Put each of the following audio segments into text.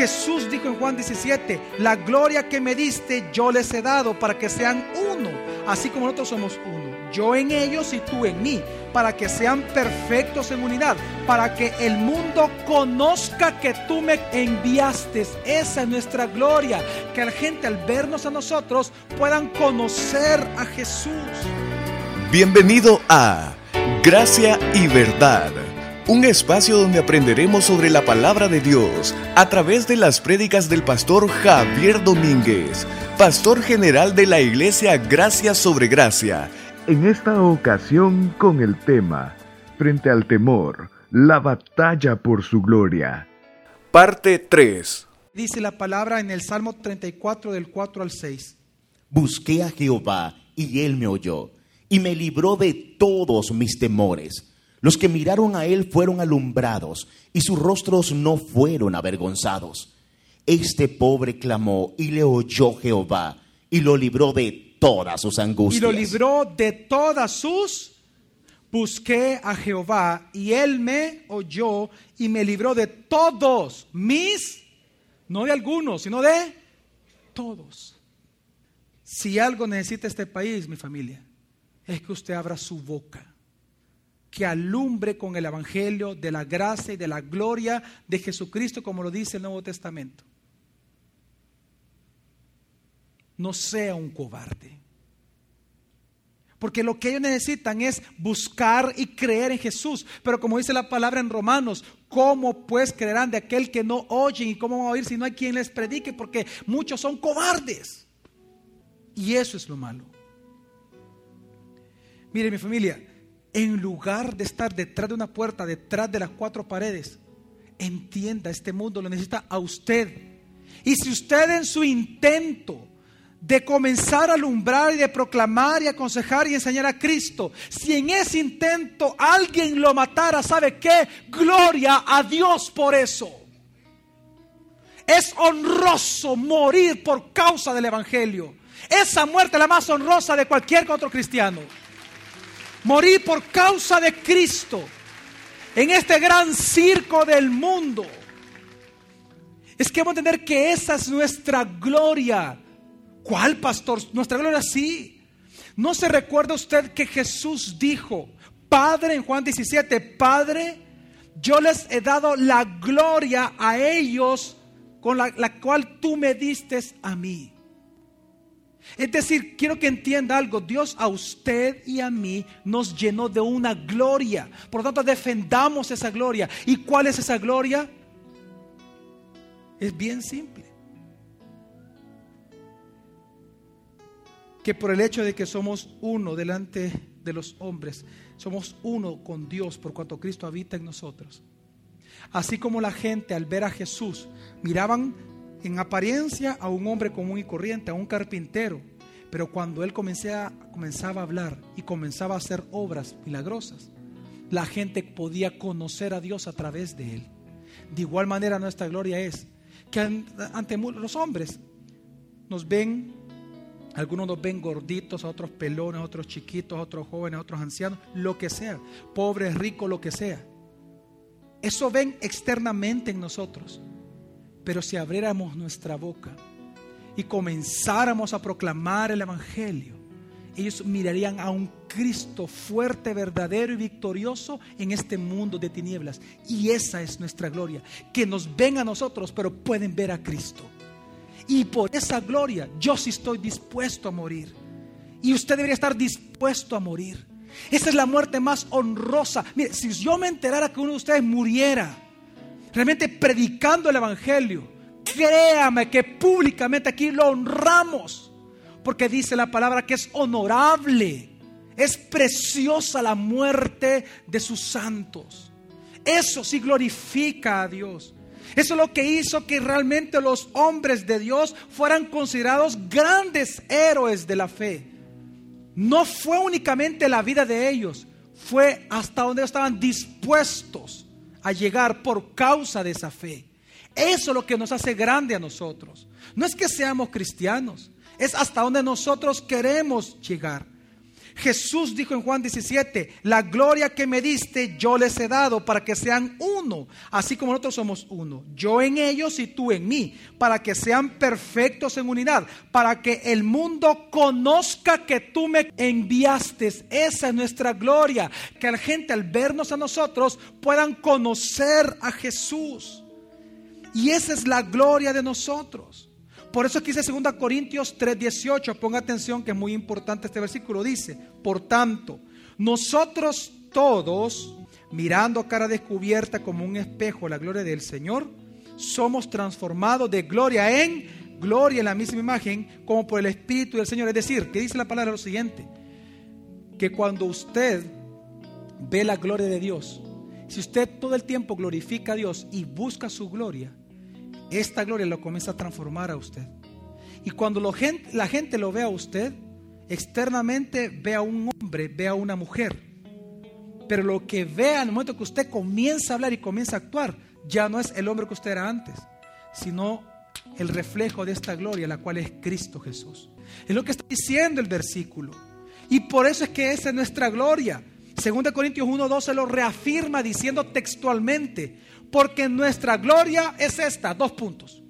Jesús dijo en Juan 17, la gloria que me diste yo les he dado para que sean uno, así como nosotros somos uno. Yo en ellos y tú en mí, para que sean perfectos en unidad, para que el mundo conozca que tú me enviaste. Esa es nuestra gloria, que la gente al vernos a nosotros puedan conocer a Jesús. Bienvenido a Gracia y Verdad, un espacio donde aprenderemos sobre la palabra de Dios a través de las prédicas del pastor Javier Domínguez, pastor general de la iglesia Gracia sobre Gracia. En esta ocasión con el tema, Frente al temor, la batalla por su gloria. Parte 3. Dice la palabra en el Salmo 34 del 4 al 6. Busqué a Jehová y él me oyó y me libró de todos mis temores. Los que miraron a él fueron alumbrados y sus rostros no fueron avergonzados. Este pobre clamó y le oyó Jehová y lo libró de todas sus angustias. Y lo libró de todas sus... Busqué a Jehová y él me oyó y me libró de todos mis, no de algunos, sino de todos. Si algo necesita este país, mi familia, es que usted abra su boca, que alumbre con el Evangelio de la gracia y de la gloria de Jesucristo, como lo dice el Nuevo Testamento. No sea un cobarde. Porque lo que ellos necesitan es buscar y creer en Jesús. Pero como dice la palabra en Romanos, ¿cómo pues creerán de aquel que no oyen y cómo van a oír si no hay quien les predique? Porque muchos son cobardes. Y eso es lo malo. Mire mi familia, en lugar de estar detrás de una puerta, detrás de las cuatro paredes, entienda, este mundo lo necesita a usted. Y si usted en su intento de comenzar a alumbrar y de proclamar y aconsejar y enseñar a Cristo, si en ese intento alguien lo matara, ¿sabe qué? Gloria a Dios por eso. Es honroso morir por causa del Evangelio. Esa muerte es la más honrosa de cualquier otro cristiano morir por causa de Cristo en este gran circo del mundo. Es que vamos a entender que esa es nuestra gloria. ¿Cuál pastor? Nuestra gloria sí. ¿No se recuerda usted que Jesús dijo, Padre en Juan 17, Padre, yo les he dado la gloria a ellos con la, la cual tú me diste a mí? Es decir, quiero que entienda algo, Dios a usted y a mí nos llenó de una gloria. Por lo tanto, defendamos esa gloria. ¿Y cuál es esa gloria? Es bien simple. Que por el hecho de que somos uno delante de los hombres, somos uno con Dios por cuanto Cristo habita en nosotros. Así como la gente al ver a Jesús miraban en apariencia a un hombre común y corriente, a un carpintero, pero cuando él comenzaba a hablar y comenzaba a hacer obras milagrosas, la gente podía conocer a Dios a través de él. De igual manera nuestra gloria es que ante los hombres nos ven, algunos nos ven gorditos, a otros pelones, a otros chiquitos, a otros jóvenes, a otros ancianos, lo que sea, pobres, ricos, lo que sea. Eso ven externamente en nosotros. Pero si abriéramos nuestra boca y comenzáramos a proclamar el Evangelio, ellos mirarían a un Cristo fuerte, verdadero y victorioso en este mundo de tinieblas. Y esa es nuestra gloria, que nos ven a nosotros, pero pueden ver a Cristo. Y por esa gloria yo sí estoy dispuesto a morir. Y usted debería estar dispuesto a morir. Esa es la muerte más honrosa. Mire, si yo me enterara que uno de ustedes muriera, realmente predicando el Evangelio, créame que públicamente aquí lo honramos, porque dice la palabra que es honorable, es preciosa la muerte de sus santos. Eso sí glorifica a Dios. Eso es lo que hizo que realmente los hombres de Dios fueran considerados grandes héroes de la fe. No fue únicamente la vida de ellos, fue hasta donde estaban dispuestos a llegar por causa de esa fe. Eso es lo que nos hace grande a nosotros. No es que seamos cristianos, es hasta donde nosotros queremos llegar. Jesús dijo en Juan 17, la gloria que me diste yo les he dado para que sean uno, así como nosotros somos uno, yo en ellos y tú en mí, para que sean perfectos en unidad, para que el mundo conozca que tú me enviaste. Esa es nuestra gloria, que la gente al vernos a nosotros puedan conocer a Jesús. Y esa es la gloria de nosotros. Por eso aquí dice 2 Corintios 3:18, ponga atención que es muy importante este versículo, dice, por tanto, nosotros todos, mirando a cara descubierta como un espejo la gloria del Señor, somos transformados de gloria en gloria en la misma imagen como por el Espíritu del Señor. Es decir, que dice la palabra lo siguiente, que cuando usted ve la gloria de Dios, si usted todo el tiempo glorifica a Dios y busca su gloria, esta gloria lo comienza a transformar a usted. Y cuando la gente lo ve a usted, externamente ve a un hombre, ve a una mujer. Pero lo que ve al momento que usted comienza a hablar y comienza a actuar, ya no es el hombre que usted era antes, sino el reflejo de esta gloria, la cual es Cristo Jesús. Es lo que está diciendo el versículo. Y por eso es que esa es nuestra gloria. 2 Corintios 1.12 lo reafirma diciendo textualmente, porque nuestra gloria es esta, dos puntos.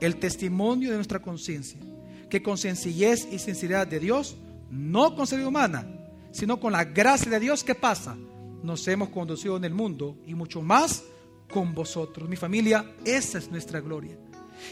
El testimonio de nuestra conciencia, que con sencillez y sinceridad de Dios, no con sabiduría humana, sino con la gracia de Dios, ¿qué pasa? Nos hemos conducido en el mundo y mucho más con vosotros. Mi familia, esa es nuestra gloria.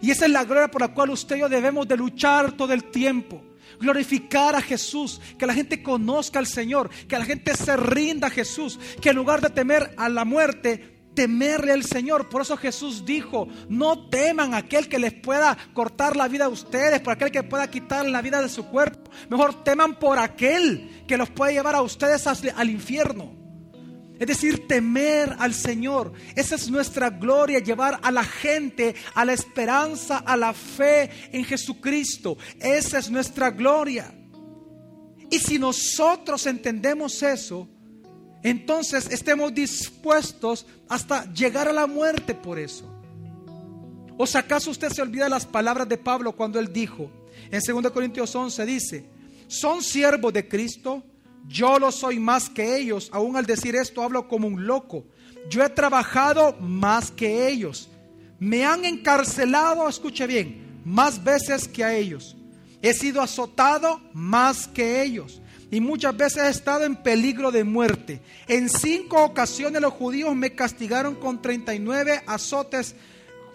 Y esa es la gloria por la cual usted y yo debemos de luchar todo el tiempo. Glorificar a Jesús, que la gente conozca al Señor, que la gente se rinda a Jesús, que en lugar de temer a la muerte, temerle al Señor. Por eso Jesús dijo, no teman a aquel que les pueda cortar la vida a ustedes, por aquel que pueda quitar la vida de su cuerpo. Mejor teman por aquel que los puede llevar a ustedes al infierno. Es decir, temer al Señor. Esa es nuestra gloria, llevar a la gente a la esperanza, a la fe en Jesucristo. Esa es nuestra gloria. Y si nosotros entendemos eso, entonces estemos dispuestos hasta llegar a la muerte por eso. ¿O acaso usted se olvida las palabras de Pablo cuando él dijo, en 2 Corintios 11 dice, son siervos de Cristo, yo lo soy más que ellos, aún al decir esto hablo como un loco, yo he trabajado más que ellos, me han encarcelado, escuche bien, más veces que a ellos, he sido azotado más que ellos y muchas veces he estado en peligro de muerte. En cinco ocasiones los judíos me castigaron con 39 azotes,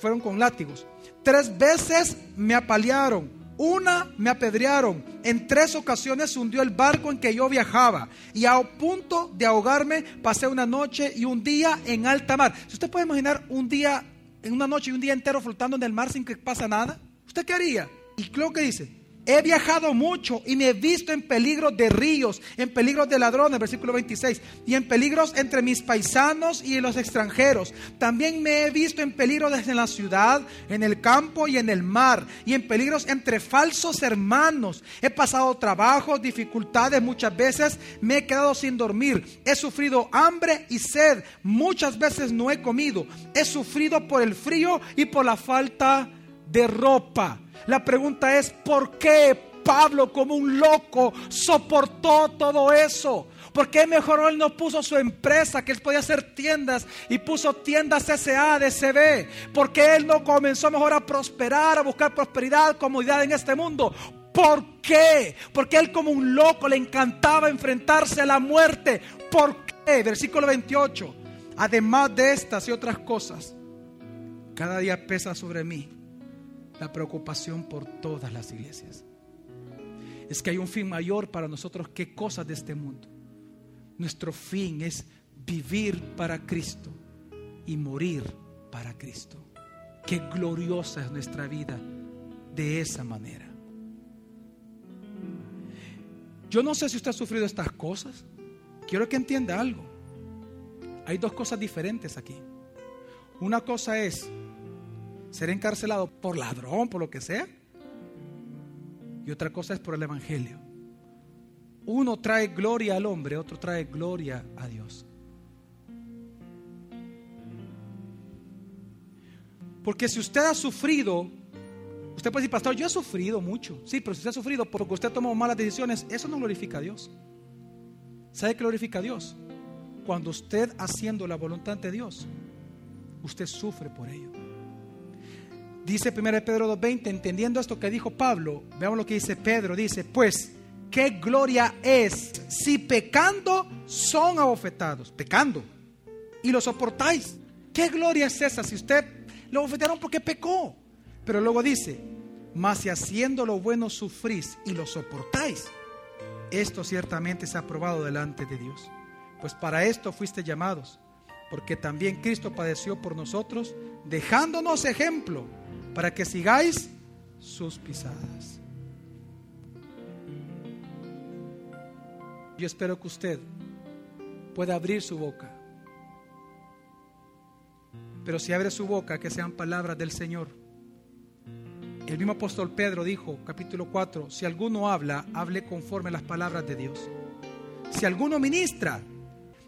fueron con látigos. Tres veces me apalearon, una me apedrearon. En tres ocasiones hundió el barco en que yo viajaba. Y a punto de ahogarme pasé una noche y un día en alta mar. Si usted puede imaginar un día, en una noche y un día entero flotando en el mar sin que pasa nada, ¿usted qué haría? Y creo que dice, He viajado mucho y me he visto en peligros de ríos, en peligros de ladrones, versículo 26, y en peligros entre mis paisanos y los extranjeros. También me he visto en peligros desde la ciudad, en el campo y en el mar, y en peligros entre falsos hermanos. He pasado trabajos, dificultades, muchas veces me he quedado sin dormir. He sufrido hambre y sed, muchas veces no he comido. He sufrido por el frío y por la falta de ropa. La pregunta es, ¿por qué Pablo como un loco soportó todo eso? ¿Por qué mejor él no puso su empresa, que él podía hacer tiendas, y puso tiendas SA, DCB? ¿Por qué él no comenzó mejor a prosperar, a buscar prosperidad, comodidad en este mundo? ¿Por qué? Porque él como un loco le encantaba enfrentarse a la muerte. ¿Por qué? Versículo 28. Además de estas y otras cosas, cada día pesa sobre mí la preocupación por todas las iglesias. Es que hay un fin mayor para nosotros que cosas de este mundo. Nuestro fin es vivir para Cristo y morir para Cristo. Qué gloriosa es nuestra vida de esa manera. Yo no sé si usted ha sufrido estas cosas. Quiero que entienda algo. Hay dos cosas diferentes aquí. Una cosa es ser encarcelado por ladrón, por lo que sea. Y otra cosa es por el Evangelio. Uno trae gloria al hombre, otro trae gloria a Dios. Porque si usted ha sufrido, usted puede decir, pastor, yo he sufrido mucho. Sí, pero si usted ha sufrido porque usted tomó malas decisiones, eso no glorifica a Dios. ¿Sabe qué glorifica a Dios? Cuando usted haciendo la voluntad de Dios, usted sufre por ello. Dice 1 Pedro 2.20, entendiendo esto que dijo Pablo, veamos lo que dice Pedro, dice, pues, ¿qué gloria es si pecando son abofetados? Pecando. Y lo soportáis. ¿Qué gloria es esa si usted lo abofetearon porque pecó? Pero luego dice, mas si haciendo lo bueno sufrís y lo soportáis, esto ciertamente se ha aprobado delante de Dios. Pues para esto fuiste llamados, porque también Cristo padeció por nosotros, dejándonos ejemplo para que sigáis sus pisadas. Yo espero que usted pueda abrir su boca. Pero si abre su boca, que sean palabras del Señor. El mismo apóstol Pedro dijo, capítulo 4, si alguno habla, hable conforme a las palabras de Dios. Si alguno ministra,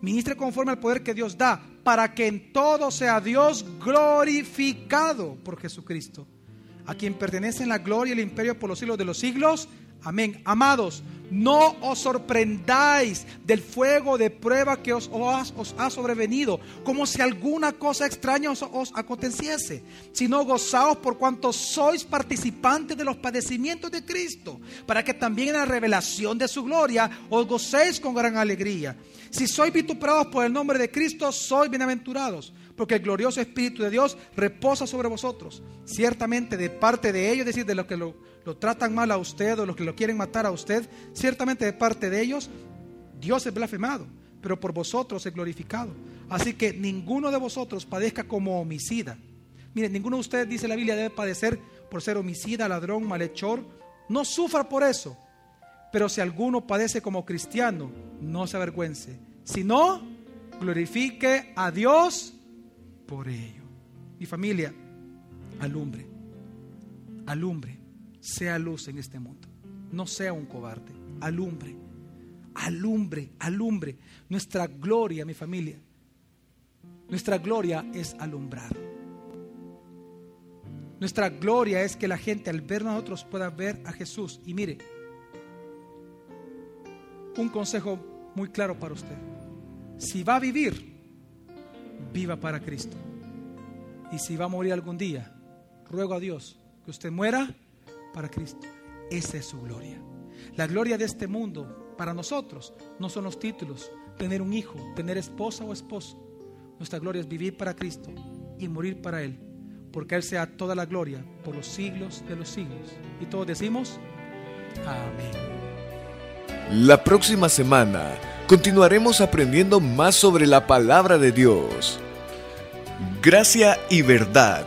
ministre conforme al poder que Dios da, para que en todo sea Dios glorificado por Jesucristo, a quien pertenecen la gloria y el imperio por los siglos de los siglos. Amén. Amados, no os sorprendáis del fuego de prueba que os, ha sobrevenido, como si alguna cosa extraña os, aconteciese, sino gozaos por cuanto sois participantes de los padecimientos de Cristo, para que también en la revelación de su gloria os gocéis con gran alegría. Si sois vituperados por el nombre de Cristo, sois bienaventurados, porque el glorioso Espíritu de Dios reposa sobre vosotros. Ciertamente de parte de ellos, es decir, de los que lo, lo tratan mal a usted o los que lo quieren matar a usted, ciertamente de parte de ellos, Dios es blasfemado, pero por vosotros es glorificado. Así que ninguno de vosotros padezca como homicida. Miren, ninguno de ustedes, dice la Biblia, debe padecer por ser homicida, ladrón, malhechor. No sufra por eso. Pero si alguno padece como cristiano, no se avergüence, sino glorifique a Dios por ello. Mi familia, alumbre, alumbre, sea luz en este mundo. No sea un cobarde, alumbre, alumbre, alumbre. Nuestra gloria, mi familia, nuestra gloria es alumbrar. Nuestra gloria es que la gente al ver nosotros pueda ver a Jesús. Y mire, un consejo muy claro para usted. Si va a vivir, viva para Cristo. Y si va a morir algún día, ruego a Dios que usted muera para Cristo. Esa es su gloria. La gloria de este mundo para nosotros no son los títulos, tener un hijo, tener esposa o esposo. Nuestra gloria es vivir para Cristo y morir para Él, porque Él sea toda la gloria por los siglos de los siglos. Y todos decimos, amén. La próxima semana continuaremos aprendiendo más sobre la palabra de Dios. Gracia y verdad